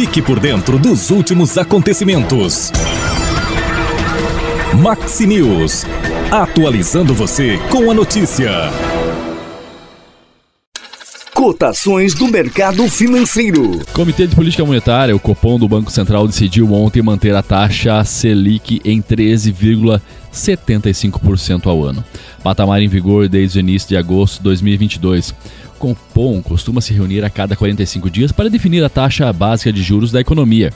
Fique por dentro dos últimos acontecimentos. Maxi News. Atualizando você com a notícia. Cotações do mercado financeiro. Comitê de Política Monetária, o Copom do Banco Central, decidiu ontem manter a taxa Selic em 13,75% ao ano. Patamar em vigor desde o início de agosto de 2022. Copom costuma se reunir a cada 45 dias para definir a taxa básica de juros da economia.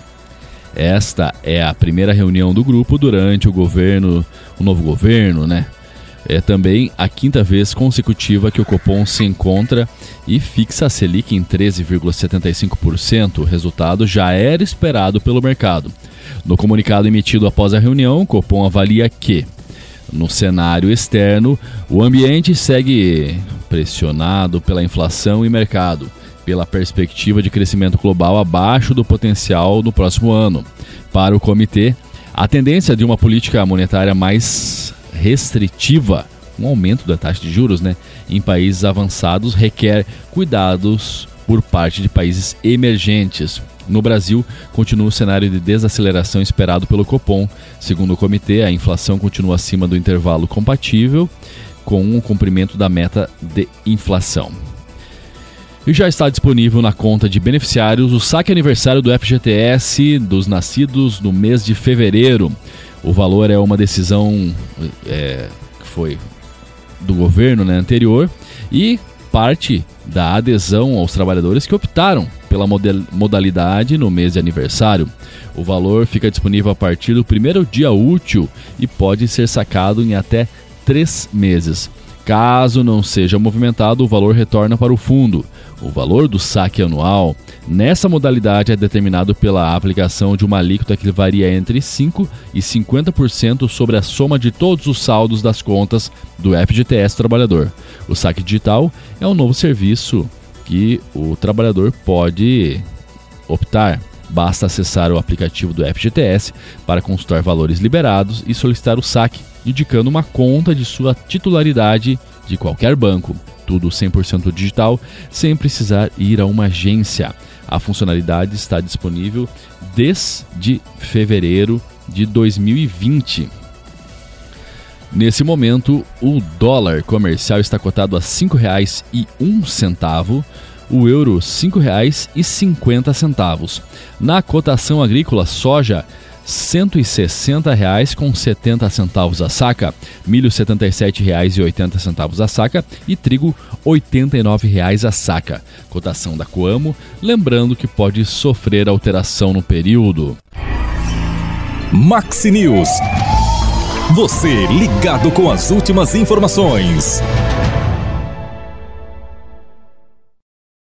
Esta é a primeira reunião do grupo durante o governo, o novo governo, né? É também a quinta vez consecutiva que o Copom se encontra e fixa a Selic em 13,75%. O resultado já era esperado pelo mercado. No comunicado emitido após a reunião, o Copom avalia que, no cenário externo, o ambiente segue pressionado pela inflação e mercado, pela perspectiva de crescimento global abaixo do potencial no próximo ano. Para o comitê, a tendência de uma política monetária mais restritiva, um aumento da taxa de juros né, em países avançados requer cuidados por parte de países emergentes. No Brasil, continua o cenário de desaceleração esperado pelo Copom. Segundo o comitê, a inflação continua acima do intervalo compatível com o cumprimento da meta de inflação. E já está disponível na conta de beneficiários o saque aniversário do FGTS dos nascidos no mês de fevereiro. O valor é uma decisão é, que foi do governo né, anterior e parte da adesão aos trabalhadores que optaram pela modalidade no mês de aniversário. O valor fica disponível a partir do primeiro dia útil e pode ser sacado em até três meses. Caso não seja movimentado, o valor retorna para o fundo. O valor do saque anual nessa modalidade é determinado pela aplicação de uma alíquota que varia entre 5% e 50% sobre a soma de todos os saldos das contas do FGTS trabalhador. O saque digital é um novo serviço que o trabalhador pode optar. Basta acessar o aplicativo do FGTS para consultar valores liberados e solicitar o saque indicando uma conta de sua titularidade de qualquer banco. Tudo 100% digital, sem precisar ir a uma agência. A funcionalidade está disponível desde fevereiro de 2020. Nesse momento, o dólar comercial está cotado a R$ 5,01, o euro R$ 5,50. Na cotação agrícola, soja R$ 160,70 com 70 centavos a saca, milho R$ 77,80 a saca e trigo R$ 89,00 a saca. Cotação da Coamo, lembrando que pode sofrer alteração no período. Maxi News. Você ligado com as últimas informações.